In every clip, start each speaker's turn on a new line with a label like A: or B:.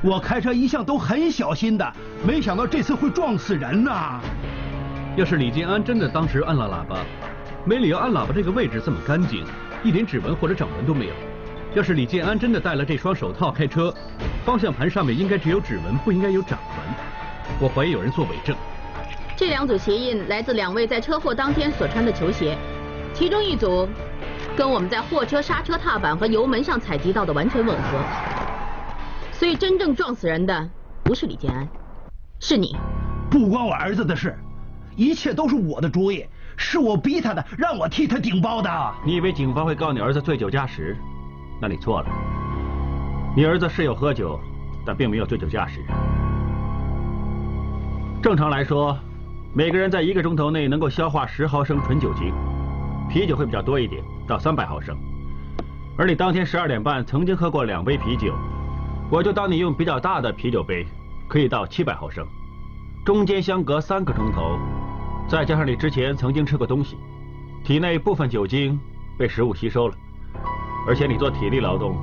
A: 我
B: 开车一向都很小心的，没想到这次会撞死人呐、
C: 要是李建安真的当时按了喇叭，没理由按喇叭这个位置这么干净，一点指纹或者掌纹都没有。要是李建安真的戴了这双手套开车，方向盘上面应该只有指纹，不应该有掌纹。我怀疑有人做伪证。
D: 这两组鞋印来自两位在车祸当天所穿的球鞋，其中一组跟我们在货车刹车踏板和油门上采集到的完全吻合。所以真正撞死人的不是李建安，是你。
B: 不关我儿子的事，一切都是我的主意，是我逼他的，让我替他顶包的。
C: 你以为警方会告你儿子醉酒驾驶？那你错了。你儿子是有喝酒，但并没有醉酒驾驶。正常来说，每个人在一个钟头内能够消化十毫升纯酒精，啤酒会比较多一点，到三百毫升。而你当天十二点半曾经喝过两杯啤酒，我就当你用比较大的啤酒杯，可以到七百毫升，中间相隔三个钟头，再加上你之前曾经吃过东西，体内部分酒精被食物吸收了，而且你做体力劳动，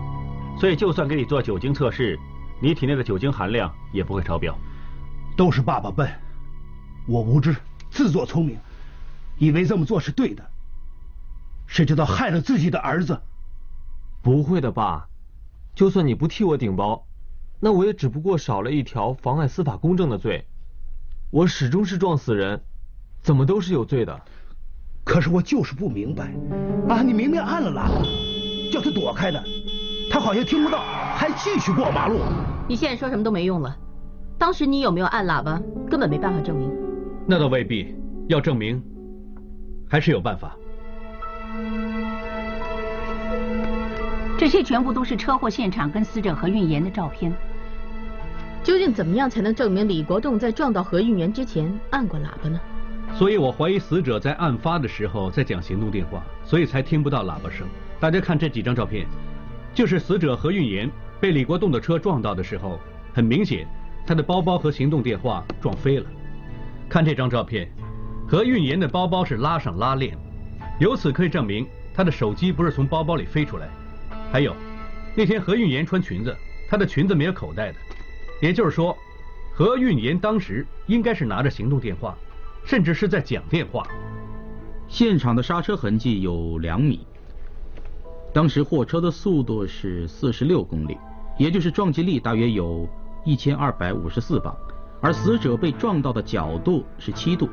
C: 所以就算给你做酒精测试，你体内的酒精含量也不会超标。
B: 都是爸爸笨，我无知，自作聪明，以为这么做是对的，谁知道害了自己的儿子。
E: 不会的，爸。就算你不替我顶包，那我也只不过少了一条妨碍司法公正的罪。我始终是撞死人，怎么都是有罪的。
B: 可是我就是不明白，啊，你明明按了喇叭，叫他躲开的，他好像听不到，还继续过马路。
D: 你现在说什么都没用了。当时你有没有按喇叭，根本没办法证明。
C: 那倒未必，要证明，还是有办法。
F: 这些全部都是车祸现场跟死者何运妍的照片。
D: 究竟怎么样才能证明李国栋在撞到何运妍之前按过喇叭呢？
C: 所以我怀疑死者在案发的时候在讲行动电话，所以才听不到喇叭声。大家看这几张照片，就是死者何运妍被李国栋的车撞到的时候，很明显，他的包包和行动电话撞飞了。看这张照片，何运妍的包包是拉上拉链，由此可以证明他的手机不是从包包里飞出来。还有，那天何运妍穿裙子，她的裙子没有口袋的，也就是说，何运妍当时应该是拿着行动电话，甚至是在讲电话。
G: 现场的刹车痕迹有两米，当时货车的速度是四十六公里，也就是撞击力大约有一千二百五十四磅，而死者被撞到的角度是七度。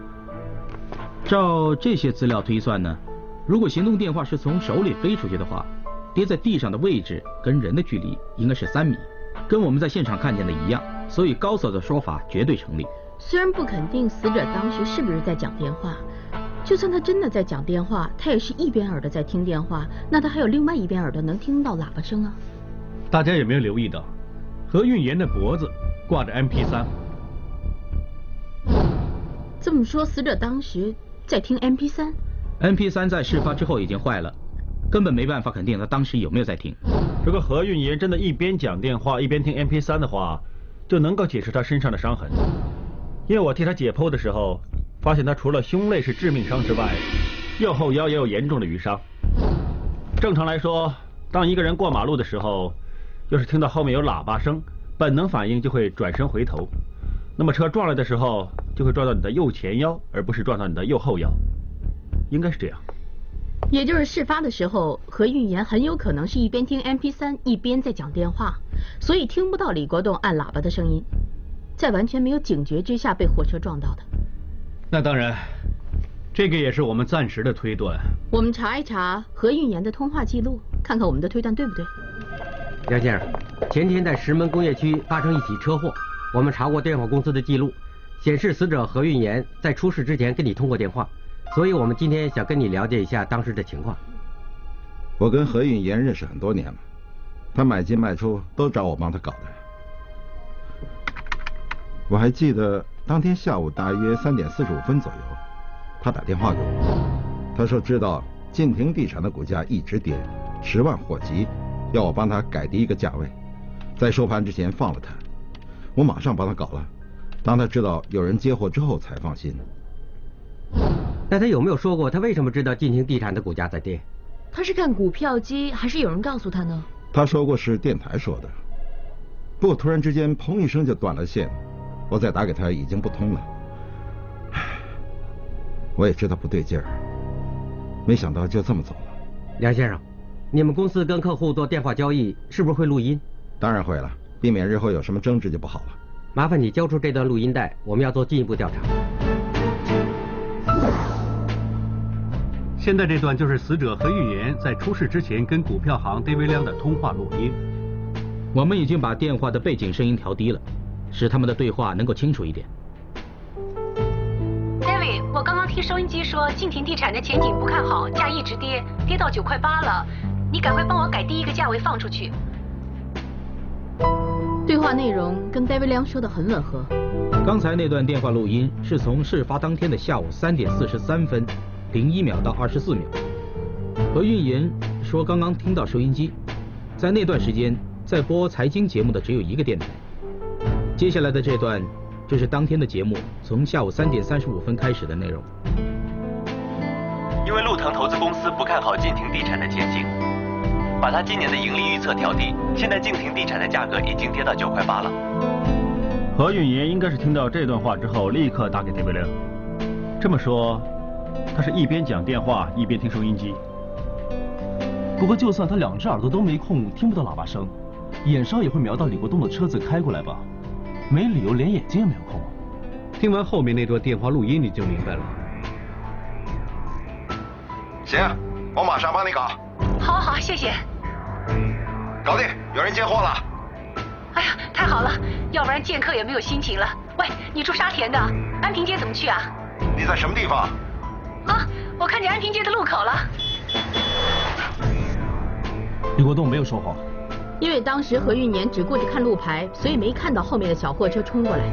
G: 照这些资料推算呢，如果行动电话是从手里飞出去的话，跌在地上的位置跟人的距离应该是三米，跟我们在现场看见的一样，所以高嫂的说法绝对成立。
D: 虽然不肯定死者当时是不是在讲电话，就算他真的在讲电话，他也是一边耳朵在听电话，那他还有另外一边耳朵能听到喇叭声啊。
C: 大家有没有留意到，何运妍的脖子挂着 MP 3
D: 这么说，死者当时在听 MP 3
G: MP 3在事发之后已经坏了，根本没办法肯定他当时有没有在听。
H: 如果何运妍真的一边讲电话一边听 MP 3的话，就能够解释他身上的伤痕。因为我替他解剖的时候，发现他除了胸肋是致命伤之外，右后腰也有严重的瘀伤。正常来说，当一个人过马路的时候，要是听到后面有喇叭声，本能反应就会转身回头。那么车撞来的时候，就会撞到你的右前腰，而不是撞到你的右后腰，应该是这样。
D: 也就是事发的时候，何运言很有可能是一边听 MP 3一边在讲电话，所以听不到李国栋按喇叭的声音，在完全没有警觉之下被火车撞到的。
C: 那当然，这个也是我们暂时的推断。
D: 我们查一查何运言的通话记录，看看我们的推断对不对。
I: 梁先生，前天在石门工业区发生一起车祸，我们查过电话公司的记录，显示死者何运言在出事之前跟你通过电话，所以我们今天想跟你了解一下当时的情况。
J: 我跟何运言认识很多年了，他买进卖出都找我帮他搞的。我还记得当天下午大约三点四十五分左右，他打电话给我，他说知道晋庭地产的股价一直跌，十万火急，要我帮他改低一个价位，在收盘之前放了他。我马上帮他搞了，当他知道有人接货之后才放心。
I: 那他有没有说过他为什么知道晋兴地产的股价在跌？
K: 他是看股票机，还是有人告诉他呢？
J: 他说过是电台说的，不过突然之间砰一声就断了线，我再打给他已经不通了。唉，我也知道不对劲儿，没想到就这么走了。
I: 梁先生，你们公司跟客户做电话交易是不是会录音？
J: 当然会了，避免日后有什么争执就不好了。
I: 麻烦你交出这段录音带，我们要做进一步调查。
C: 现在这段就是死者何运妍在出事之前跟股票行 David 亮的通话录音。
G: 我们已经把电话的背景声音调低了，使他们的对话能够清楚一点。
F: David，我刚刚听收音机说晋庭地产的前景不看好，价一直跌，跌到九块八了。你赶快帮我改第一个价位放出去。
D: 对话内容跟 David 梁说的很吻合。
G: 刚才那段电话录音是从事发当天的下午三点四十三分零一秒到二十四秒。何运妍说刚刚听到收音机，在那段时间在播财经节目的只有一个电台。接下来的这段就是当天的节目从下午三点三十五分开始的内容。
L: 因为陆腾投资公司不看好晋庭地产的前景，把他今年的盈利预测调低。现在晋庭地产的价格已经跌到九块八了。
H: 何运妍应该是听到这段话之后，立刻打给亮。这么说，他是一边讲电话一边听收音机。
M: 不过，就算他两只耳朵都没空，听不到喇叭声，眼梢也会瞄到李国栋的车子开过来吧？没理由连眼睛也没有空啊。
C: 听完后面那段电话录音，你就明白了。
J: 行，我马上帮你搞。
F: 好好，谢谢。
J: 搞定，有人接货了。
F: 哎呀，太好了，要不然见客也没有心情了。喂，你住沙田的，安平街怎么去啊？
J: 你在什么地方？
F: 啊，我看见安平街的路口了。
M: 李国栋没有说谎，
D: 因为当时何玉年只顾着看路牌，所以没看到后面的小货车冲过来。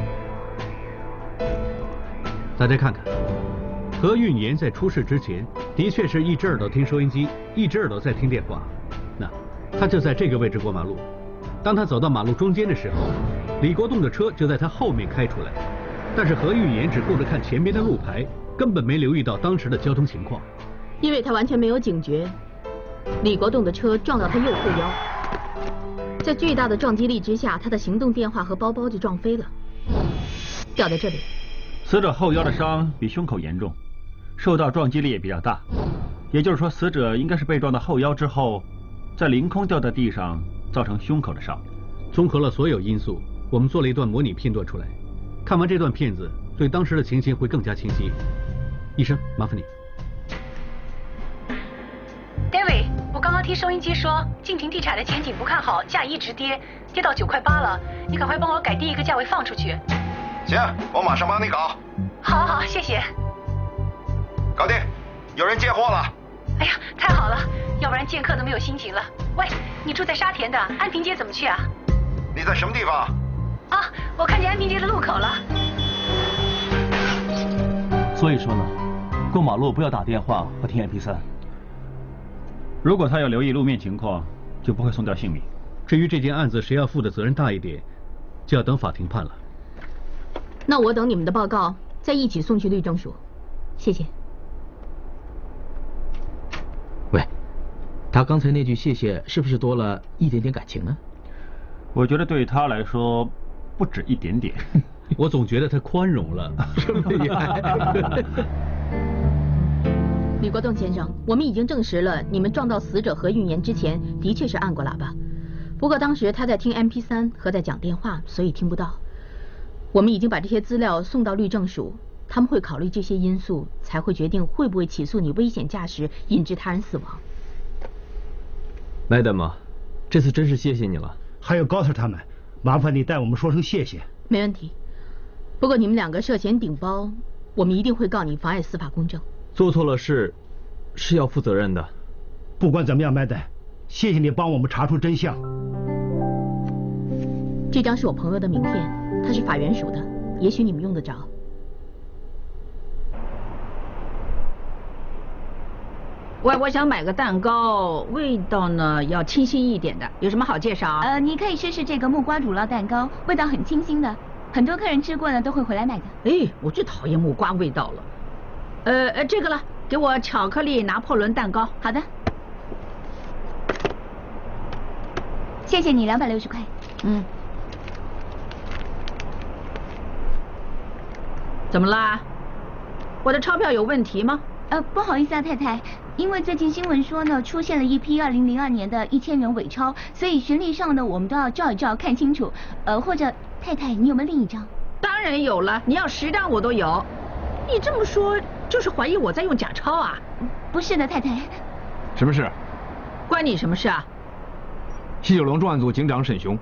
C: 大家看看，何玉年在出事之前，的确是一只耳朵听收音机，一只耳朵在听电话。那他就在这个位置过马路。当他走到马路中间的时候，李国栋的车就在他后面开出来。但是何玉年只顾着看前边的路牌，根本没留意到当时的交通情况。
D: 因为他完全没有警觉，李国栋的车撞到他右后腰，在巨大的撞击力之下，他的行动电话和包包就撞飞了，掉在这里。
H: 死者后腰的伤比胸口严重，受到撞击力也比较大，也就是说，死者应该是被撞到后腰之后，在凌空掉在地上，造成胸口的伤。
C: 综合了所有因素，我们做了一段模拟片段出来。看完这段片子，对当时的情形会更加清晰。医生，麻烦你。
F: David，我刚刚听收音机说晋庭地产的前景不看好，价一直跌，跌到九块八了。你赶快帮我改低一个价位放出去。
J: 行，我马上帮你搞。
F: 好好，谢谢。
J: 搞定，有人接货了。
F: 哎呀，太好了，要不然见客都没有心情了。喂，你住在沙田的安平街怎么去啊？
J: 你在什么地方？
F: 啊，我看见安平街的路口了。
M: 所以说呢，过马路不要打电话和听 MP 三。
H: 如果他要留意路面情况，就不会送掉性命。
C: 至于这件案子谁要负的责任大一点，就要等法庭判了。
D: 那我等你们的报告，再一起送去律政署。谢谢。
G: 喂，他刚才那句谢谢是不是多了一点点感情呢？
H: 我觉得对他来说不止一点点。
C: 我总觉得他宽容了，这么厉害。
D: 李国栋先生，我们已经证实了，你们撞到死者何运言之前，的确是按过喇叭。不过当时他在听 MP 三和在讲电话，所以听不到。我们已经把这些资料送到律政署，他们会考虑这些因素，才会决定会不会起诉你危险驾驶引致他人死亡。
E: Madam，这次真是谢谢你了。
B: 还有高 Sir 他们，麻烦你代我们说声谢谢。
D: 没问题。不过你们两个涉嫌顶包，我们一定会告你妨碍司法公正。
E: 做错了事，是要负责任的。
B: 不管怎么样，麦德，谢谢你帮我们查出真相。
D: 这张是我朋友的名片，他是法援署的，也许你们用得着。
N: 喂，我想买个蛋糕，味道呢要清新一点的，有什么好介绍？
K: 呃，你可以试试这个木瓜乳酪蛋糕，味道很清新的，很多客人吃过呢都会回来买的。
N: 哎，我最讨厌木瓜味道了。呃呃，这个了，给我巧克力拿破仑蛋糕。
K: 好的，谢谢你，两百六十块。
N: 嗯。怎么啦？我的钞票有问题吗？
K: 呃，不好意思啊，太太，因为最近新闻说呢，出现了一批二零零二年的一千元伪钞，所以循例上呢，我们都要照一照，看清楚。呃，或者太太，你有没有另一张？
N: 当然有了，你要十张我都有。你这么说，就是怀疑我在用假钞啊？
K: 不是的，太太。
O: 什么事？
N: 关你什么事啊？
O: 西九龙重案组警长沈雄。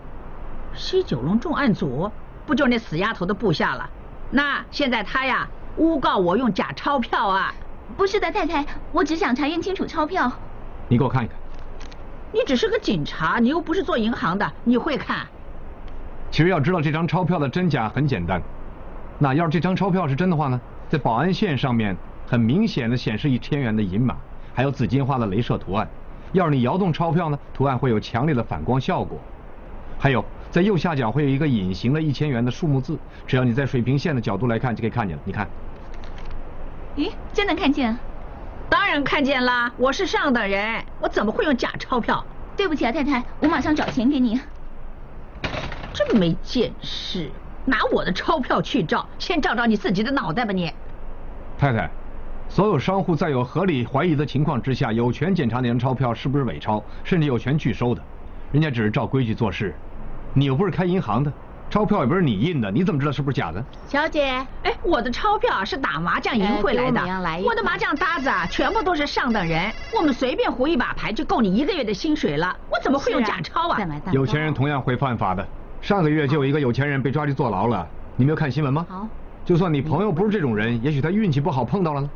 N: 西九龙重案组不就是那死丫头的部下了？那现在他呀诬告我用假钞票啊？
K: 不是的，太太，我只想查验清楚钞票。
O: 你给我看一看。
N: 你只是个警察，你又不是做银行的，你会看？
O: 其实要知道这张钞票的真假很简单。那要是这张钞票是真的话呢，在保安线上面很明显的显示一千元的银码，还有紫金花的镭射图案。要是你摇动钞票呢，图案会有强烈的反光效果。还有在右下角会有一个隐形的一千元的数目字，只要你在水平线的角度来看就可以看见了。你看。
K: 咦，真能看见？
N: 当然看见啦！我是上等人，我怎么会用假钞票？
K: 对不起啊，太太，我马上找钱给你。
N: 真没见识，拿我的钞票去照，先照照你自己的脑袋吧你。
O: 太太，所有商户在有合理怀疑的情况之下，有权检查那张钞票是不是伪钞，甚至有权拒收的。人家只是照规矩做事，你又不是开银行的。钞票也不是你印的，你怎么知道是不是假的？
N: 小姐，哎，我的钞票是打麻将赢回来的，
K: 来
N: 我的麻将搭子啊，全部都是上等人，我们随便胡一把牌就够你一个月的薪水了，我怎么会用假钞啊？
K: 啊
O: 有钱人同样会犯法的，上个月就有一个有钱人被抓去坐牢了，你没有看新闻吗？
K: 好，
O: 就算你朋友不是这种人，也许他运气不好碰到了呢。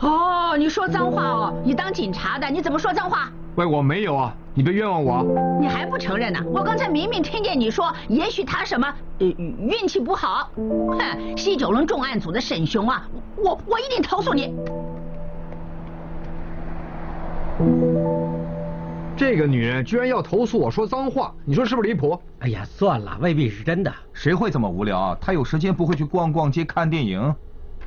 N: 哦，你说脏话哦，你当警察的，你怎么说脏话？
O: 喂，我没有啊，你别冤枉我。
N: 你还不承认呢？我刚才明明听见你说，也许他什么呃运气不好。哼，西九龙重案组的沈雄啊，我我一定投诉你。
O: 这个女人居然要投诉我说脏话，你说是不是离谱？
I: 哎呀，算了，未必是真的。
P: 谁会这么无聊？她有时间不会去逛逛街、看电影？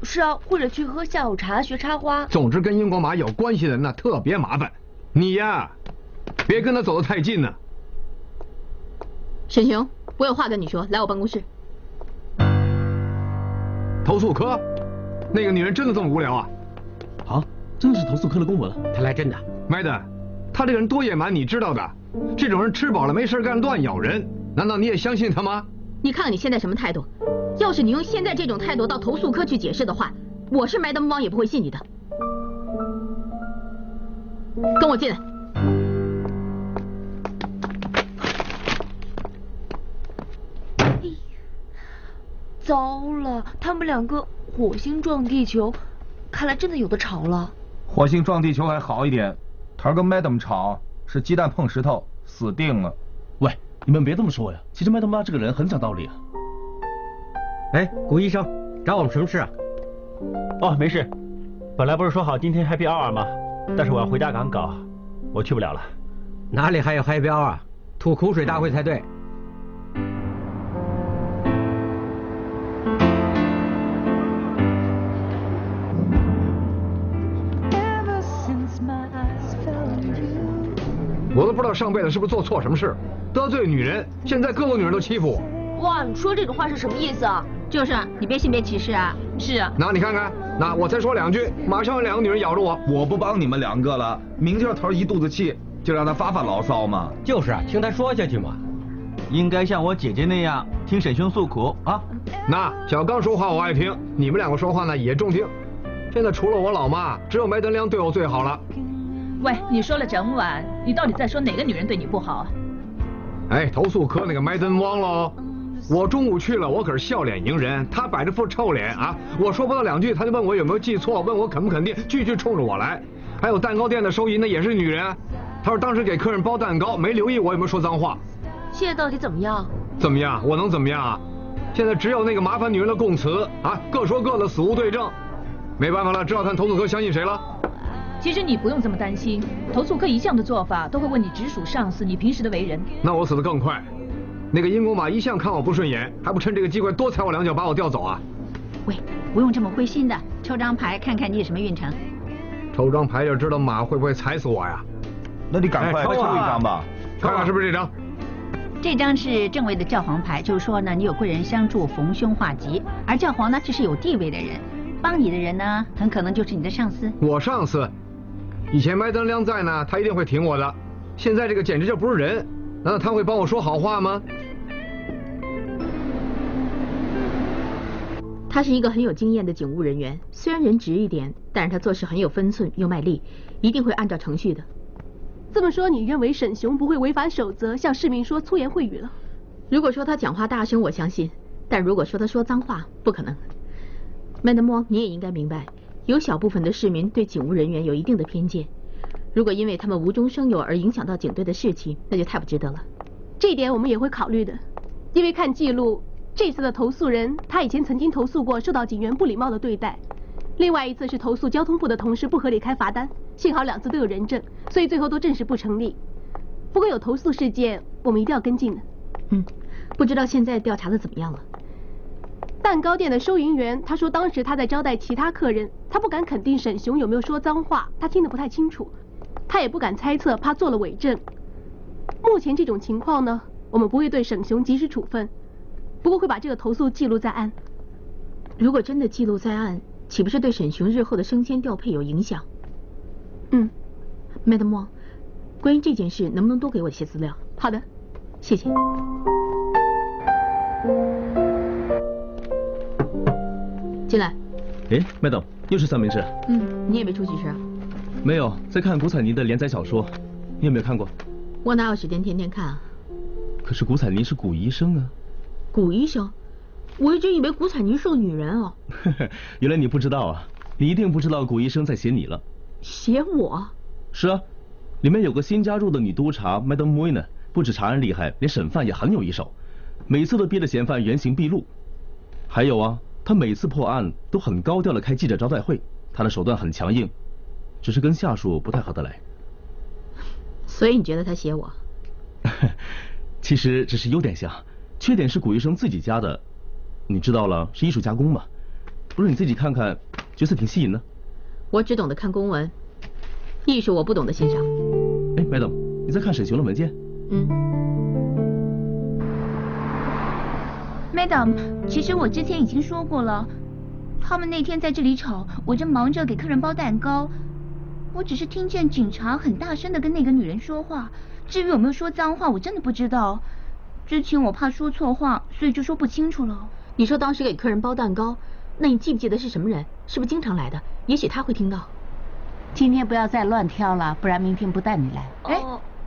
K: 是啊，或者去喝下午茶、学插花。
O: 总之，跟英国马有关系的人呢，特别麻烦。你呀，别跟他走得太近呢。
D: 沈雄，我有话跟你说，来我办公室。
O: 投诉科，那个女人真的这么无聊啊？
M: 好，真的是投诉科的公文。
I: 他来真的。
O: 麦登，他这个人多野蛮，你知道的。这种人吃饱了没事干乱咬人，难道你也相信他吗？
D: 你看看你现在什么态度？要是你用现在这种态度到投诉科去解释的话，我是麦登汪也不会信你的。跟我进来。
K: 糟了，他们两个火星撞地球，看来真的有的吵了。
P: 火星撞地球还好一点，头儿跟 Madam 吵是鸡蛋碰石头，死定了。
M: 喂，你们别这么说呀，其实 Madam 妈这个人很讲道理啊。
I: 哎，谷医生，找我们什么事啊？
H: 哦，没事，本来不是说好今天 Happy Hour 吗？但是我要回家赶稿，我去不了了。
I: 哪里还有 Happy Hour 啊？吐口水大会才对。
O: 我都不知道上辈子是不是做错什么事，得罪女人，现在各个女人都欺负我。
K: 哇，你说这种话是什么意思啊？
D: 就是你别性别歧视啊。
K: 是啊。
O: 那你看看，那我再说两句，马上有两个女人咬着我。
P: 我不帮你们两个了，明叫头一肚子气，就让他发发牢骚嘛。
I: 就是啊，听他说下去嘛。
B: 应该像我姐姐那样听沈兄诉苦啊。
O: 那小刚说话我爱听，你们两个说话呢也中听。现在除了我老妈，只有麦德良对我最好了。
F: 喂，你说了整晚，你到底在说哪个女人对你不好？
O: 哎，投诉科那个麦登汪喽。我中午去了，我可是笑脸迎人，他摆着副臭脸啊！我说不到两句，他就问我有没有记错，问我肯不肯定，句句冲着我来。还有蛋糕店的收银的也是女人，他说当时给客人包蛋糕，没留意我有没有说脏话。
K: 现在到底怎么样？
O: 怎么样？我能怎么样啊？现在只有那个麻烦女人的供词啊，各说各的，死无对证。没办法了，只好看投诉科相信谁了。
F: 其实你不用这么担心，投诉科一向的做法都会问你直属上司你平时的为人。
O: 那我死得更快。那个英国马一向看我不顺眼，还不趁这个机会多踩我两脚，把我调走啊？
N: 喂，不用这么灰心的，抽张牌看看你有什么运程。
O: 抽张牌就知道马会不会踩死我呀？
P: 那你赶快
O: 抽
P: 抽一张吧。
O: 看看是不是这张？
N: 这张是正位的教皇牌，就是说呢，你有贵人相助，逢凶化吉。而教皇呢，这是有地位的人，帮你的人呢，很可能就是你的上司。
O: 我上司，以前麦登亮在呢，他一定会挺我的。现在这个简直就不是人，难道他会帮我说好话吗？
D: 他是一个很有经验的警务人员，虽然人直一点，但是他做事很有分寸又卖力，一定会按照程序的。
Q: 这么说，你认为沈雄不会违反守则向市民说粗言秽语了？
D: 如果说他讲话大声，我相信；但如果说他说脏话，不可能。麦德莫，你也应该明白，有小部分的市民对警务人员有一定的偏见。如果因为他们无中生有而影响到警队的士气，那就太不值得了。
Q: 这一点我们也会考虑的，因为看记录，这次的投诉人他以前曾经投诉过受到警员不礼貌的对待，另外一次是投诉交通部的同事不合理开罚单，幸好两次都有人证，所以最后都证实不成立。不过有投诉事件，我们一定要跟进的。
D: 嗯，不知道现在调查的怎么样了？
Q: 蛋糕店的收银员他说，当时他在招待其他客人，他不敢肯定沈雄有没有说脏话，他听得不太清楚，他也不敢猜测，怕做了伪证。目前这种情况呢，我们不会对沈雄及时处分，不过会把这个投诉记录在案。
D: 如果真的记录在案，岂不是对沈雄日后的升迁调配有影响？
Q: 嗯
D: ，Madam Wang，关于这件事，能不能多给我一些资料？
Q: 好的，
D: 谢谢。进来。
M: 哎，Madam，又是三明治。
D: 嗯，你也没出去吃啊？
M: 没有，在看古彩妮的连载小说，你有没有看过？
D: 我哪有时间天天看啊？
M: 可是古彩妮是古医生啊。
D: 古医生？我一直以为古彩妮是个女人哦。
M: 原来你不知道啊！你一定不知道古医生在写你了。
D: 写我？
M: 是啊，里面有个新加入的女督察 Madam Moy 呢，不止查案厉害，连审犯也很有一手，每次都逼着嫌犯原形毕露。还有啊，她每次破案都很高调的开记者招待会，她的手段很强硬，只是跟下属不太合得来。
D: 所以你觉得他写我？
M: 其实只是有点像，缺点是古医生自己加的。你知道了，是艺术加工嘛？不是你自己看看，角色挺吸引的。
D: 我只懂得看公文，艺术我不懂得欣赏。
M: 哎，Madam，你在看沈雄的文件？
D: 嗯。
K: Madam，其实我之前已经说过了，他们那天在这里吵，我正忙着给客人包蛋糕，我只是听见警察很大声的跟那个女人说话，至于有没有说脏话，我真的不知道。之前我怕说错话，所以就说不清楚了。
D: 你说当时给客人包蛋糕，那你记不记得是什么人？是不是经常来的？也许他会听到。
N: 今天不要再乱挑了，不然明天不带你来。
K: 哎，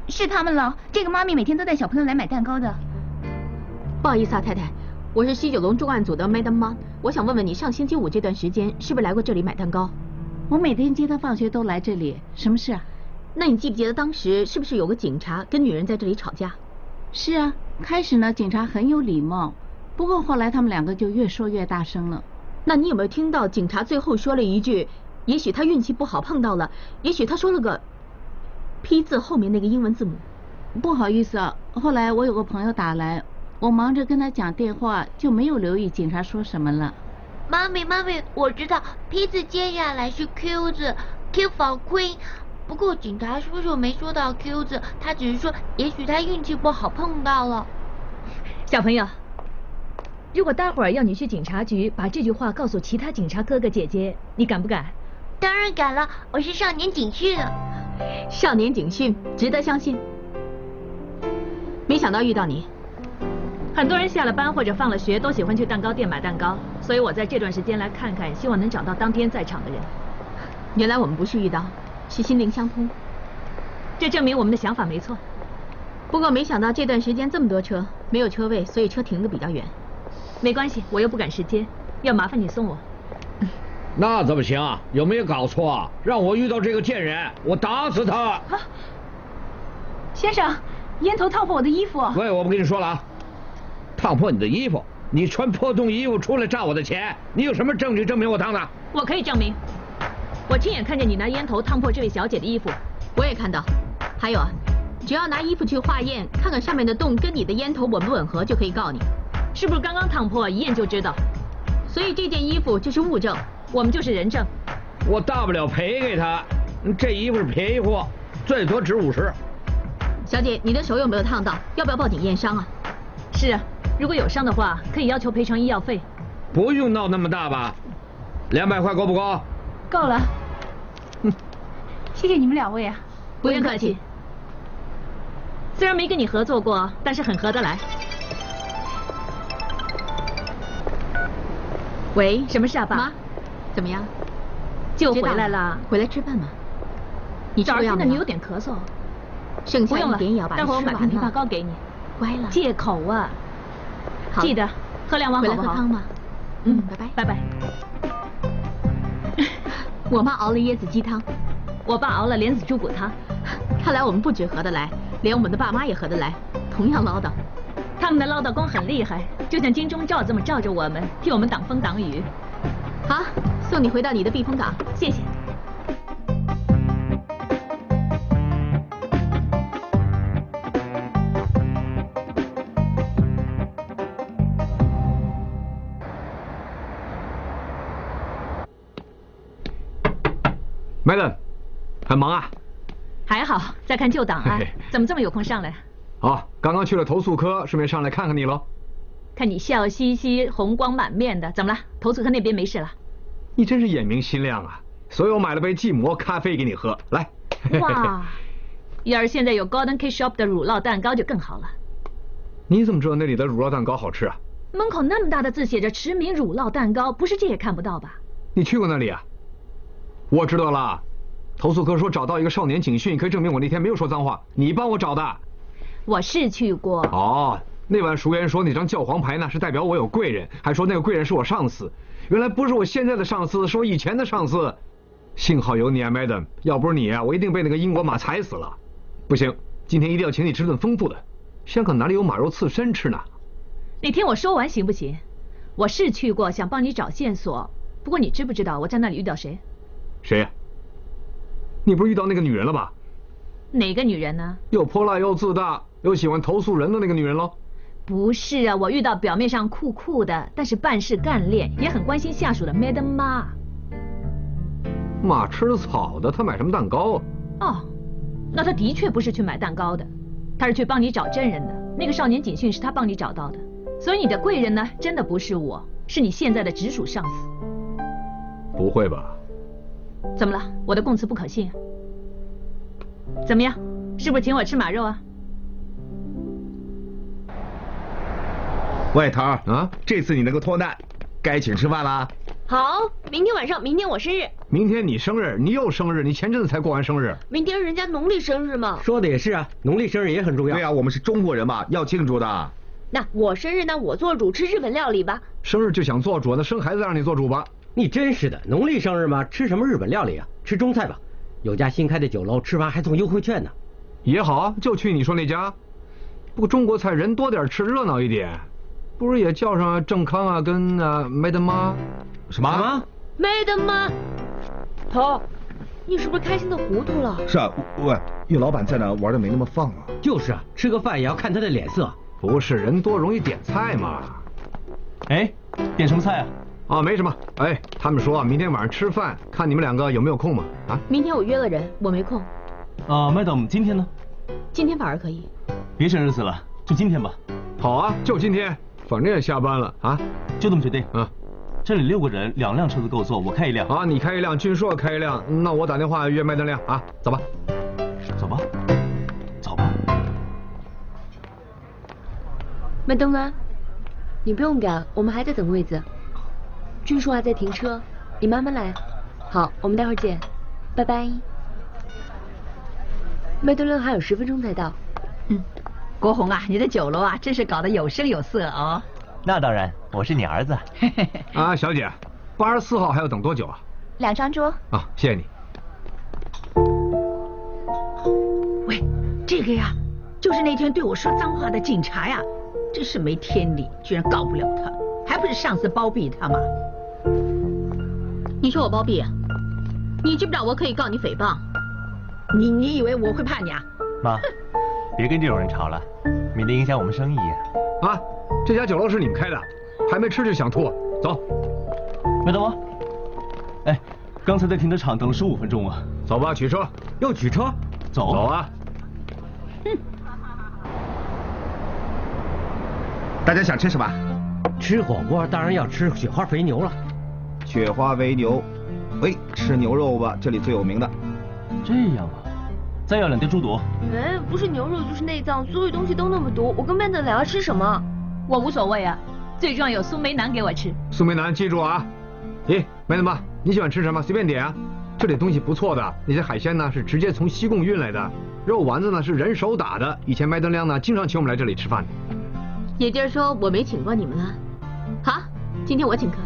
K: 是他们了。这个妈咪每天都带小朋友来买蛋糕的。
D: 不好意思啊，太太，我是西九龙重案组的 Madam Ma，我想问问你，上星期五这段时间是不是来过这里买蛋糕？
N: 我每天接他放学都来这里，什么事啊？
D: 那你记不记得当时是不是有个警察跟女人在这里吵架？
N: 是啊，开始呢警察很有礼貌，不过后来他们两个就越说越大声了。
D: 那你有没有听到警察最后说了一句？也许他运气不好碰到了，也许他说了个 P 字后面那个英文字母。
N: 不好意思啊，后来我有个朋友打来，我忙着跟他讲电话，就没有留意警察说什么了。
K: 妈咪，妈咪，我知道 P 字接下来是 Q 字，Q for Queen。不过警察叔叔没说到 Q 字，他只是说也许他运气不好碰到了。
R: 小朋友，如果待会儿要你去警察局把这句话告诉其他警察哥哥姐姐，你敢不敢？
K: 当然敢了，我是少年警讯的。
D: 少年警讯，值得相信。没想到遇到你。
R: 很多人下了班或者放了学都喜欢去蛋糕店买蛋糕，所以我在这段时间来看看，希望能找到当天在场的人。
D: 原来我们不是遇到，是心灵相通。
R: 这证明我们的想法没错。
D: 不过没想到这段时间这么多车，没有车位，所以车停的比较远。
R: 没关系，我又不赶时间，要麻烦你送我。
S: 那怎么行啊？有没有搞错？让我遇到这个贱人，我打死他！啊，
Q: 先生，烟头烫破我的衣服。
S: 喂，我不跟你说了啊，烫破你的衣服，你穿破洞衣服出来诈我的钱，你有什么证据证明我烫的？
R: 我可以证明，我亲眼看见你拿烟头烫破这位小姐的衣服，
D: 我也看到。还有啊，只要拿衣服去化验，看看上面的洞跟你的烟头吻不吻合，就可以告你。
R: 是不是刚刚烫破，一验就知道？
D: 所以这件衣服就是物证。
R: 我们就是人证，
S: 我大不了赔给他。这衣服是便宜货，最多值五十。
D: 小姐，你的手有没有烫到？要不要报警验伤啊？
R: 是啊，如果有伤的话，可以要求赔偿医药费。
S: 不用闹那么大吧？两百块够不够？
Q: 够了。谢谢你们两位啊。
R: 不用客气。虽然没跟你合作过，但是很合得来。喂，什么事啊，爸？
D: 妈。怎么样？
R: 就回来了，
D: 回来吃饭吗？你
R: 早上听到你有点咳嗽，
D: 剩下
R: 一
D: 点也要把
R: 待会儿我买瓶枇杷膏给你。
D: 乖了。
R: 借口啊。记得喝两碗好不好？
D: 回来喝汤吗？
R: 嗯，
D: 拜拜。
R: 拜拜。
D: 我妈熬了椰子鸡汤，
R: 我爸熬了莲子猪骨汤。
D: 看来我们不止合得来，连我们的爸妈也合得来，同样唠叨。
R: 他们的唠叨功很厉害，就像金钟罩这么罩着我们，替我们挡风挡雨。
D: 好。送你回到你的避风港，
R: 谢谢。
O: Madam，很忙啊？
R: 还好，在看旧档案。怎么这么有空上来？
O: 哦，刚刚去了投诉科，顺便上来看看你喽。
R: 看你笑嘻嘻、红光满面的，怎么了？投诉科那边没事了？
O: 你真是眼明心亮啊！所以我买了杯即磨咖啡给你喝，来。
R: 哇，要是现在有 Golden Cake Shop 的乳酪蛋糕就更好了。
O: 你怎么知道那里的乳酪蛋糕好吃啊？
R: 门口那么大的字写着“驰名乳酪蛋糕”，不是这也看不到吧？
O: 你去过那里啊？我知道了，投诉科说找到一个少年警讯，可以证明我那天没有说脏话，你帮我找的。
R: 我是去过。
O: 哦，那晚熟言说那张教皇牌呢是代表我有贵人，还说那个贵人是我上司。原来不是我现在的上司，是我以前的上司。幸好有你啊，Madam，要不是你啊，我一定被那个英国马踩死了。不行，今天一定要请你吃顿丰富的。香港哪里有马肉刺身吃呢？
R: 你听我说完行不行？我是去过，想帮你找线索。不过你知不知道我在那里遇到谁？
O: 谁呀？你不是遇到那个女人了吧？
R: 哪个女人呢？
O: 又泼辣又自大又喜欢投诉人的那个女人喽？
R: 不是啊，我遇到表面上酷酷的，但是办事干练，也很关心下属的 Madam 妈。
O: 马吃草的，他买什么蛋糕
R: 啊？哦，那他的确不是去买蛋糕的，他是去帮你找证人的。那个少年警讯是他帮你找到的，所以你的贵人呢，真的不是我，是你现在的直属上司。
O: 不会吧？
R: 怎么了？我的供词不可信？怎么样？是不是请我吃马肉啊？
T: 喂，头儿啊，这次你能够脱难，该请吃饭了。好，明天晚上，明天我生日，
O: 明天你生日，你又生日，你前阵子才过完生日。
T: 明天人家农历生日嘛。
I: 说的也是啊，农历生日也很重要。
P: 对啊，我们是中国人嘛，要庆祝的。
T: 那我生日那，我做主吃日本料理吧。
O: 生日就想做主，那生孩子让你做主吧。
I: 你真是的，农历生日嘛，吃什么日本料理啊？吃中菜吧。有家新开的酒楼，吃完还送优惠券呢。
O: 也好啊，就去你说那家。不过中国菜人多点，吃热闹一点。不如也叫上郑康啊，跟啊梅德妈。
P: 什么？
T: 梅德妈。头，你是不是开心的糊涂了？
P: 是啊，喂，岳老板在那玩的没那么放啊。
I: 就是啊，吃个饭也要看他的脸色。
O: 不是人多容易点菜嘛。
L: 哎，点什么菜啊？
O: 啊，没什么。哎，他们说明天晚上吃饭，看你们两个有没有空嘛？啊？
T: 明天我约了人，我没空。
L: 啊，Madam，今天呢？
T: 今天反而可以。
L: 别省日子了，就今天吧。
O: 好啊，就今天，反正也下班了啊，
L: 就这么决定。
O: 啊。
L: 这里六个人，两辆车子够坐，我开一辆。
O: 啊，你开一辆，俊硕开一辆，那我打电话约麦当亮啊，走吧。
L: 走吧，走吧。
T: 麦登啊，你不用赶，我们还在等位子。俊叔还在停车，你慢慢来。好，我们待会儿见，拜拜。麦德伦还有十分钟才到。
N: 嗯，国红啊，你的酒楼啊，真是搞得有声有色哦。
L: 那当然，我是你儿子。
O: 啊，小姐，八十四号还要等多久啊？
K: 两张桌。
O: 啊，谢谢你。
N: 喂，这个呀，就是那天对我说脏话的警察呀，真是没天理，居然告不了他，还不是上司包庇他吗？
D: 你说我包庇啊？你知不知道我可以告你诽谤？
N: 你你以为我会怕你啊？
L: 妈，别跟这种人吵了，免得影响我们生意。
O: 啊，这家酒楼是你们开的，还没吃就想吐，走。
L: 麦德吗？哎，刚才在停车场等了十五分钟啊。
O: 走吧，取车。
I: 要取车？
L: 走。
O: 走啊。
P: 大家想吃什么？
I: 吃火锅当然要吃雪花肥牛了。
P: 雪花肥牛，喂，吃牛肉吧，这里最有名的。
L: 这样啊，再要两碟猪肚。
T: 哎，不是牛肉就是内脏，所有东西都那么多，我跟麦德俩要吃什么？
R: 我无所谓啊，最重要有苏梅南给我吃。
O: 苏梅南，记住啊。咦，麦德妈，你喜欢吃什么？随便点啊。这里东西不错的，那些海鲜呢是直接从西贡运来的，肉丸子呢是人手打的。以前麦德亮呢经常请我们来这里吃饭。
D: 也就是说我没请过你们了。好，今天我请客。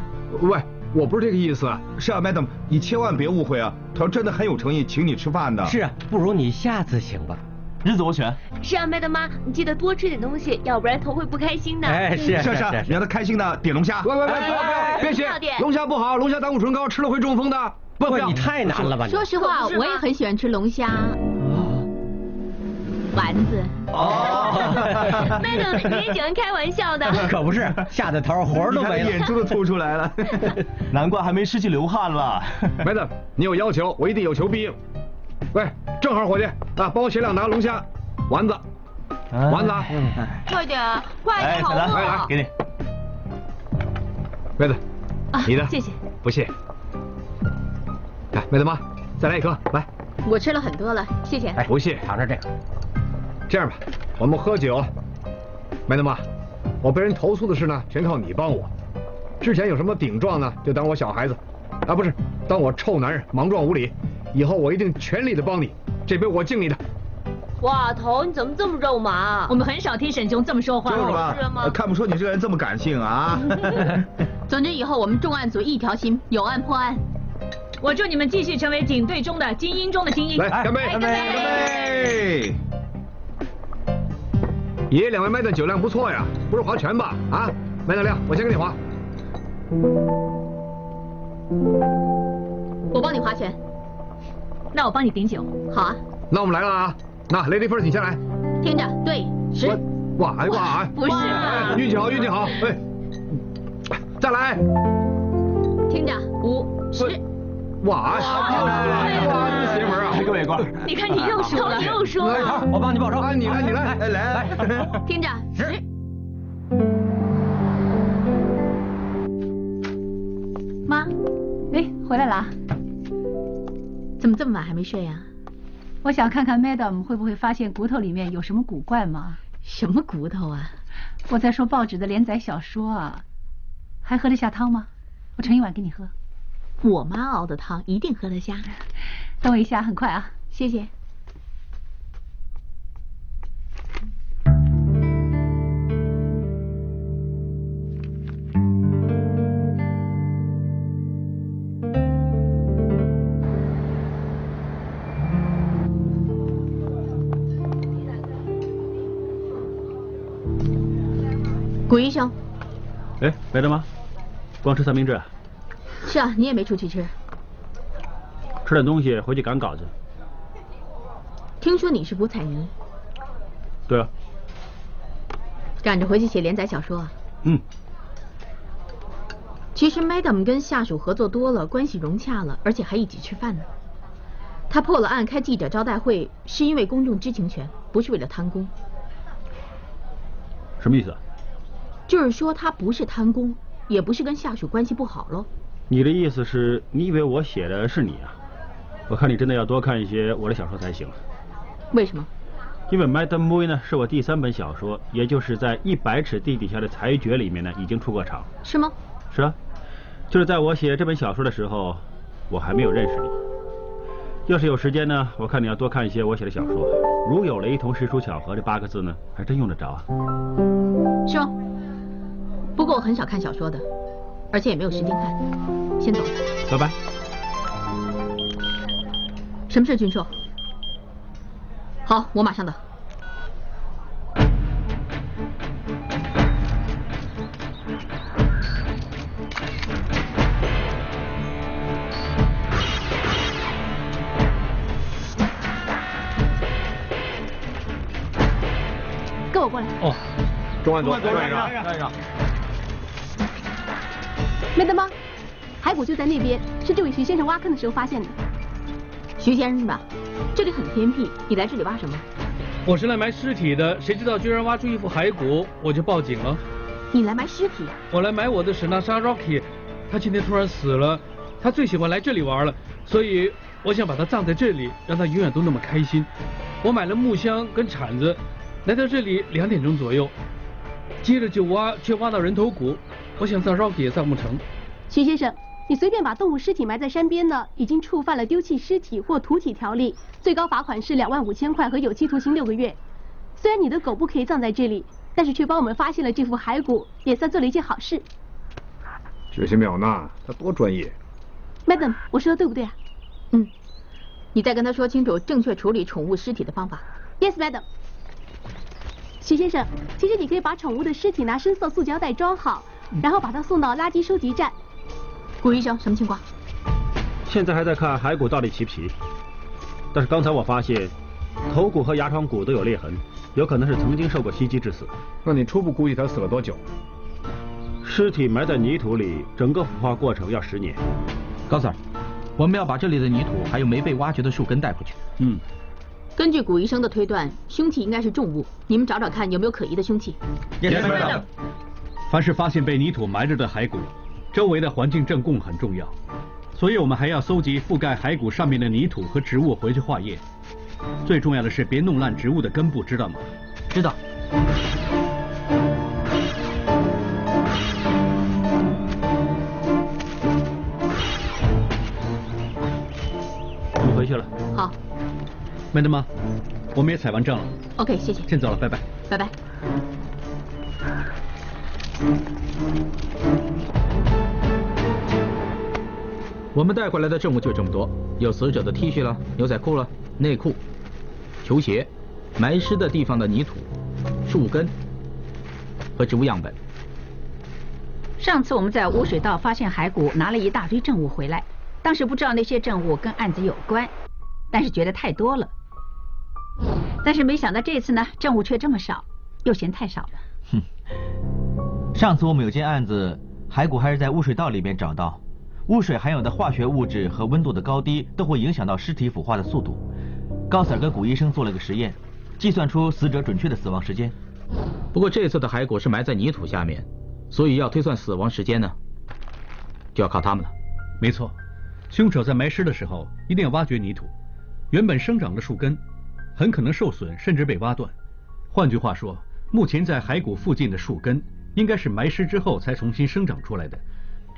O: 喂，我不是这个意思。
P: 是啊，Madam，你千万别误会啊，他真的很有诚意，请你吃饭的。
I: 是啊，不如你下次请吧。
L: 日子我选。
T: 是啊，麦德妈，你记得多吃点东西，要不然头会不开心的。
I: 哎，是
P: 是是，你让他开心的点龙虾。
O: 喂喂喂，不要不要，别学，龙虾不好，龙虾胆固醇高，吃了会中风的。不不，
I: 你太难了吧？
D: 说实话，我也很喜欢吃龙虾。丸子。
T: 哦。Madam，你也喜欢开玩笑的。
I: 可不是，吓得头活都没了，
P: 眼珠都凸出来了。
L: 难怪还没失去流汗了。
O: Madam，你有要求，我一定有求必应。喂，正好伙计，啊，帮我写两打龙虾丸子，丸子，
T: 快点，快点，好饿。
L: 来来，给你。
O: 妹子，你的，
R: 谢谢。
O: 不谢。来，妹子妈，再来一颗，来。
D: 我吃了很多了，谢谢。
O: 哎，不谢，
I: 尝尝这个。
O: 这样吧，我们喝酒。麦德妈，我被人投诉的事呢，全靠你帮我。之前有什么顶撞呢，就当我小孩子，啊，不是，当我臭男人，莽撞无礼。以后我一定全力的帮你，这杯我敬你的。
T: 哇头，你怎么这么肉麻？
R: 我们很少听沈兄这么说话。
P: 就是吧？看不出你这个人这么感性啊。
D: 总之以后我们重案组一条心，有案破案。
R: 我祝你们继续成为警队中的精英中的精英。
O: 来，干杯！
P: 干杯！干杯！
O: 爷爷爷两位卖的酒量不错呀，不是划拳吧？啊，麦德亮，我先给你划。
D: 我帮你划拳。
R: 那我帮你顶酒。
D: 好啊。
O: 那我们来了啊！那 Lady First，你先来。
D: 听着，对，十。
O: 哇哎哇哎！
R: 不是嘛？
O: 运气好，运气好，哎，再来。
D: 听着，五十。
O: 哇哎！哇，这邪门啊！
L: 各位官，
R: 你看你又输了，又输了。
I: 我帮你报仇。
O: 你来，你来，来来来。
D: 听着，十。
Q: 妈，哎，回来了。
D: 怎么这么晚还没睡呀？
Q: 我想看看 Madam 会不会发现骨头里面有什么古怪嘛。
D: 什么骨头啊？
Q: 我在说报纸的连载小说啊。还喝得下汤吗？
F: 我盛一碗给你喝。
D: 我妈熬的汤一定喝得下。
F: 等我一下，很快啊。
D: 谢谢。古医生，
H: 哎，没了吗？光吃三明治啊？
D: 是啊，你也没出去吃。
H: 吃点东西回去赶稿子。
D: 听说你是胡彩妮，
H: 对啊，
D: 赶着回去写连载小说啊？
H: 嗯。
D: 其实 Madam 跟下属合作多了，关系融洽了，而且还一起吃饭呢。他破了案开记者招待会，是因为公众知情权，不是为了贪功。
H: 什么意思啊？
D: 就是说他不是贪功，也不是跟下属关系不好喽。
H: 你的意思是你以为我写的是你啊？我看你真的要多看一些我的小说才行。
D: 为什么？
H: 因为《Madam Mui》呢是我第三本小说，也就是在《一百尺地底下的裁决》里面呢已经出过场。
D: 是吗？
H: 是啊，就是在我写这本小说的时候，我还没有认识你。要是有时间呢，我看你要多看一些我写的小说。如有雷同、实属巧合这八个字呢，还真用得着啊。
D: 是吗？不过我很少看小说的，而且也没有时间看。先走了，
H: 拜拜。
D: 什么事，军硕？好，我马上到。
Q: 跟我过来。
O: 哦，重案组，
H: 重案组
O: 站
H: 站上。
Q: 没得吗？骸骨就在那边，是这位徐先生挖坑的时候发现的。
D: 徐先生是吧？这里很偏僻，你来这里挖什么？
U: 我是来埋尸体的，谁知道居然挖出一副骸骨，我就报警了。
D: 你来埋尸体？
U: 我来埋我的史纳莎 Rocky，他今天突然死了，他最喜欢来这里玩了，所以我想把他葬在这里，让他永远都那么开心。我买了木箱跟铲子，来到这里两点钟左右，接着就挖，却挖到人头骨，我想葬 Rocky 也葬不成。
Q: 徐先生，你随便把动物尸体埋在山边呢，已经触犯了丢弃尸体或土体条例，最高罚款是两万五千块和有期徒刑六个月。虽然你的狗不可以葬在这里，但是却帮我们发现了这副骸骨，也算做了一件好事。
O: 执行秒纳，他多专业。
Q: Madam，我说的对不对啊？
D: 嗯，你再跟他说清楚正确处理宠物尸体的方法。
Q: Yes, Madam。徐先生，其实你可以把宠物的尸体拿深色塑胶袋装好，然后把它送到垃圾收集站。
D: 古医生，什么情况？
H: 现在还在看骸骨到底齐不齐，但是刚才我发现头骨和牙床骨都有裂痕，有可能是曾经受过袭击致死。
O: 那你初步估计他死了多久？
H: 尸体埋在泥土里，整个腐化过程要十年。
G: 高 Sir，我们要把这里的泥土还有没被挖掘的树根带回去。
H: 嗯。
D: 根据古医生的推断，凶器应该是重物，你们找找看有没有可疑的凶器。
C: Yes, madam。凡是发现被泥土埋着的骸骨，周围的环境证供很重要，所以我们还要搜集覆盖骸骨上面的泥土和植物回去化验。最重要的是别弄烂植物的根部，知道吗？
G: 知道。
H: 我们回去了。
D: 好。
C: 麦德妈，我们也采完证了。
D: OK，谢谢。
C: 先走了，拜拜。
D: 拜拜。
G: 我们带回来的证物就这么多，有死者的 T 恤了、牛仔裤了、内裤、球鞋、埋尸的地方的泥土、树根和植物样本。
N: 上次我们在污水道发现骸骨，拿了一大堆证物回来，当时不知道那些证物跟案子有关，但是觉得太多了。但是没想到这次呢，证物却这么少，又嫌太少了。
E: 哼，上次我们有件案子，骸骨还是在污水道里面找到，污水含有的化学物质和温度的高低都会影响到尸体腐化的速度。高 Sir 跟古医生做了个实验，计算出死者准确的死亡时间。
G: 不过这次的骸骨是埋在泥土下面，所以要推算死亡时间呢，就要靠他们了。
C: 没错，凶手在埋尸的时候一定要挖掘泥土，原本生长的树根很可能受损，甚至被挖断。换句话说，目前在骸骨附近的树根应该是埋尸之后才重新生长出来的，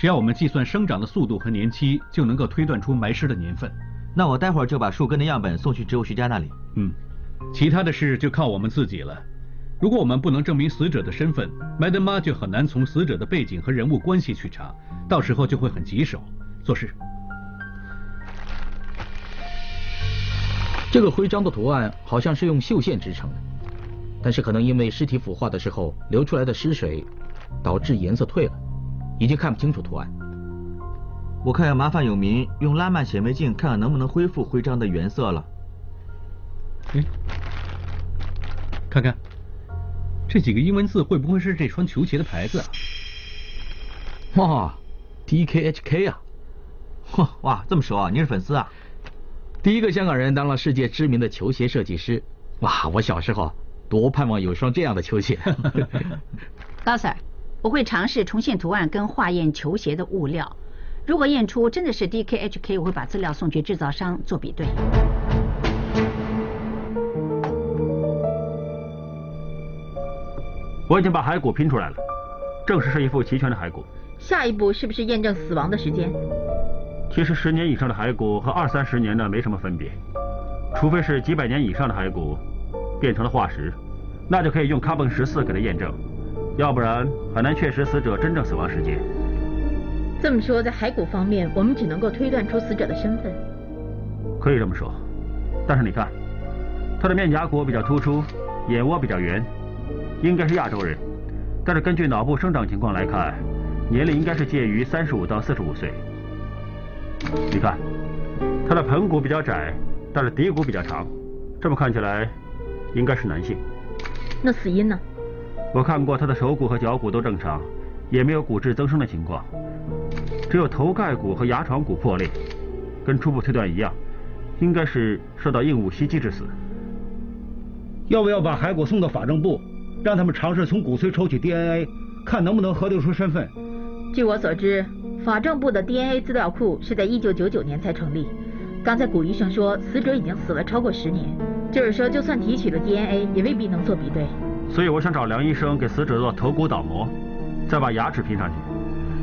C: 只要我们计算生长的速度和年期，就能够推断出埋尸的年份。
V: 那我待会儿就把树根的样本送去植物学家那里。
C: 嗯，其他的事就靠我们自己了。如果我们不能证明死者的身份，麦德妈就很难从死者的背景和人物关系去查，到时候就会很棘手。做事。
G: 这个徽章的图案好像是用绣线织成的，但是可能因为尸体腐化的时候流出来的尸水，导致颜色褪了，已经看不清楚图案。
V: 我看要麻烦永民用拉曼显微镜看看能不能恢复徽章的原色了。
C: 嗯，看看。这几个英文字会不会是这双球鞋的牌子啊？
G: 哇，DKHK 啊！
V: 嚯，哇，这么熟啊？你是粉丝啊？
G: 第一个香港人当了世界知名的球鞋设计师。哇，我小时候多盼望有双这样的球鞋。
N: 高 Sir，我会尝试重现图案跟化验球鞋的物料。如果验出真的是 DKHK，我会把资料送去制造商做比对。
H: 我已经把骸骨拼出来了，证实是一副齐全的骸骨。
D: 下一步是不是验证死亡的时间？
H: 其实十年以上的骸骨和二三十年的没什么分别，除非是几百年以上的骸骨变成了化石，那就可以用卡本十四给它验证，要不然很难确实死者真正死亡时间。
D: 这么说，在骸骨方面，我们只能够推断出死者的身份。
H: 可以这么说，但是你看，他的面颊骨比较突出，眼窝比较圆。应该是亚洲人，但是根据脑部生长情况来看，年龄应该是介于三十五到四十五岁。你看，他的盆骨比较窄，但是骶骨比较长，这么看起来应该是男性。
D: 那死因呢？
H: 我看过他的手骨和脚骨都正常，也没有骨质增生的情况，只有头盖骨和牙床骨破裂，跟初步推断一样，应该是受到硬物袭击致死。
B: 要不要把骸骨送到法政部？让他们尝试从骨髓抽取 DNA，看能不能核对出身份。
D: 据我所知，法政部的 DNA 资料库是在1999年才成立。刚才古医生说，死者已经死了超过十年，就是说，就算提取了 DNA，也未必能做比对。
H: 所以我想找梁医生给死者做头骨倒模，再把牙齿拼上去，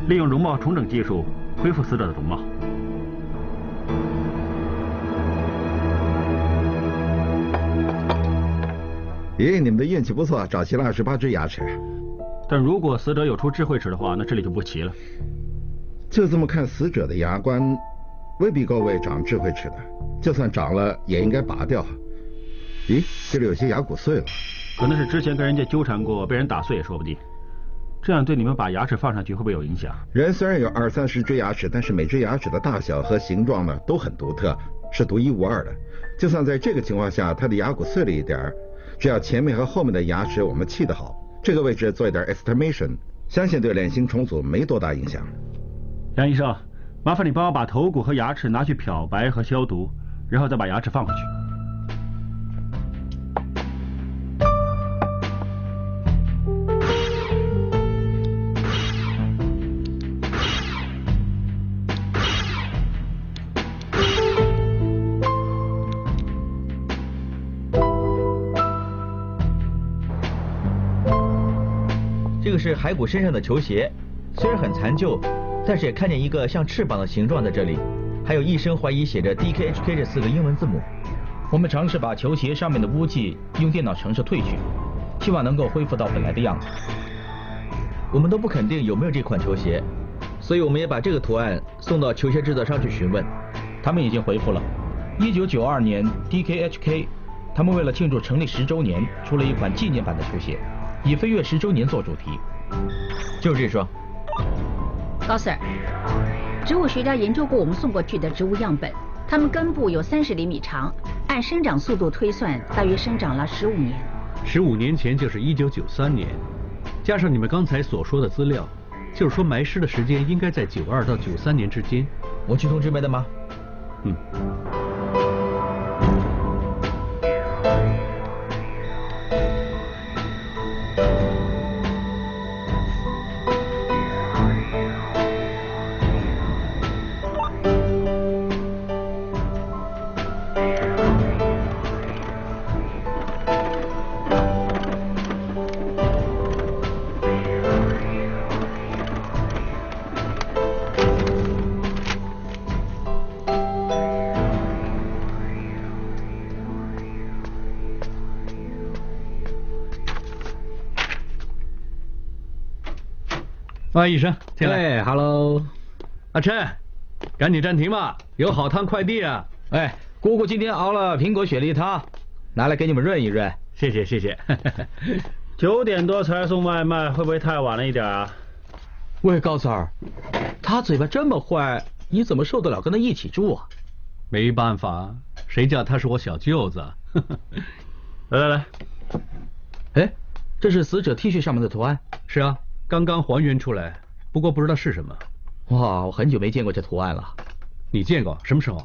H: 利用容貌重整技术恢复死者的容貌。
J: 爷爷，你们的运气不错，找齐了二十八只牙齿。
H: 但如果死者有出智慧齿的话，那这里就不齐了。
J: 就这么看，死者的牙冠未必够位长智慧齿的，就算长了，也应该拔掉。咦，这里有些牙骨碎了，
H: 可能是之前跟人家纠缠过，被人打碎也说不定。这样对你们把牙齿放上去会不会有影响？
J: 人虽然有二三十只牙齿，但是每只牙齿的大小和形状呢都很独特，是独一无二的。就算在这个情况下，他的牙骨碎了一点儿。只要前面和后面的牙齿我们砌得好，这个位置做一点 estimation，相信对脸型重组没多大影响。
H: 杨医生，麻烦你帮我把头骨和牙齿拿去漂白和消毒，然后再把牙齿放回去。
V: 是骸骨身上的球鞋，虽然很残旧，但是也看见一个像翅膀的形状在这里，还有一生怀疑写着 DKHK 这四个英文字母。
G: 我们尝试把球鞋上面的污迹用电脑程式褪去，希望能够恢复到本来的样子。
V: 我们都不肯定有没有这款球鞋，所以我们也把这个图案送到球鞋制造商去询问，
G: 他们已经回复了。一九九二年 DKHK，他们为了庆祝成立十周年，出了一款纪念版的球鞋。以飞跃十周年做主题，
V: 就是这双。
N: 高 Sir，植物学家研究过我们送过去的植物样本，它们根部有三十厘米长，按生长速度推算，大约生长了十五年。
C: 十五年前就是一九九三年，加上你们刚才所说的资料，就是说埋尸的时间应该在九二到九三年之间。
V: 我去通知麦德妈。
C: 嗯。啊，医生，进来。
G: 哎，Hello，
C: 阿琛，赶紧暂停吧，有好汤快递啊！
G: 哎，姑姑今天熬了苹果雪梨汤，拿来给你们润一润。
C: 谢谢谢谢。
H: 九点多才送外卖，会不会太晚了一点啊？
G: 喂，高三儿，他嘴巴这么坏，你怎么受得了跟他一起住啊？
C: 没办法，谁叫他是我小舅子。
H: 来来来，
G: 哎，这是死者 T 恤上面的图案。
C: 是啊，刚刚还原出来，不过不知道是什么。
G: 哇，我很久没见过这图案了。
C: 你见过？什么时候？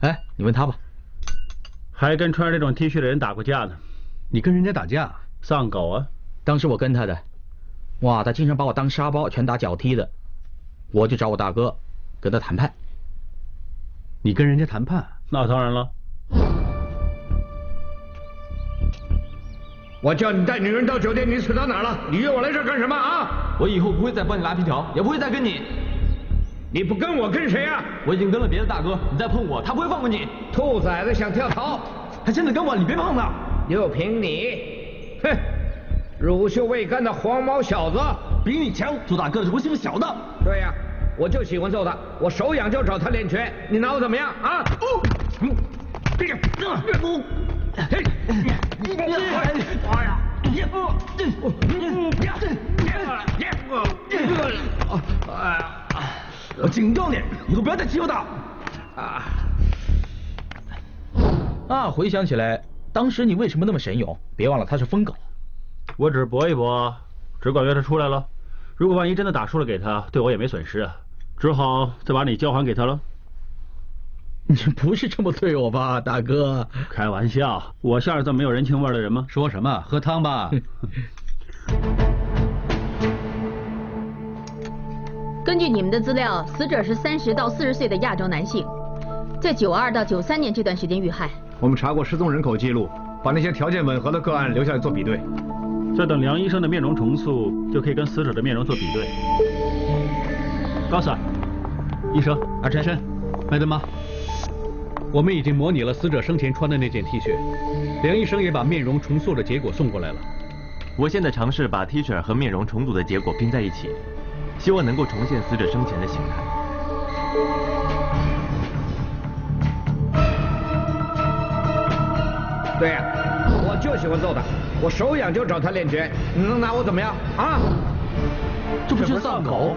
G: 哎，你问他吧。
H: 还跟穿着这种 T 恤的人打过架呢。
C: 你跟人家打架？
H: 丧狗啊！
G: 当时我跟他的，哇，他经常把我当沙包，拳打脚踢的。我就找我大哥跟他谈判。
C: 你跟人家谈判？
H: 那当然了。
S: 我叫你带女人到酒店，你扯到哪儿了？你约我来这儿干什么啊？
E: 我以后不会再帮你拉皮条，也不会再跟你。
S: 你不跟我跟谁啊？
E: 我已经跟了别的大哥，你再碰我，他不会放过你。
S: 兔崽子想跳槽？
E: 他现在跟我，你别碰他。
S: 就凭你，哼，乳臭未干的黄毛小子，
E: 比你强。做大哥的不欺负小的。
S: 对呀，我就喜欢揍他，我手痒就找他练拳，你拿我怎么样啊？嗯，这个，不，嘿，
E: 我警告你，以后不要再欺负他。
G: 啊，啊，回想起来。当时你为什么那么神勇？别忘了他是疯狗。
H: 我只是搏一搏，只管约他出来了。如果万一真的打输了给他，对我也没损失啊，只好再把你交还给他了。
G: 你不是这么对我吧，大哥？
H: 开玩笑，我像是这么没有人情味的人吗？
C: 说什么？喝汤吧。
D: 根据你们的资料，死者是三十到四十岁的亚洲男性，在九二到九三年这段时间遇害。
O: 我们查过失踪人口记录，把那些条件吻合的个案留下来做比对。
H: 再等梁医生的面容重塑，就可以跟死者的面容做比对。高 Sir，
C: 医生，阿琛，麦德妈，我们已经模拟了死者生前穿的那件 T 恤，梁医生也把面容重塑的结果送过来了。
L: 我现在尝试把 T 恤和面容重组的结果拼在一起，希望能够重现死者生前的形态。
S: 对呀，我就喜欢揍他，我手痒就找他练拳，你能拿我怎么样啊？
G: 这不是丧狗？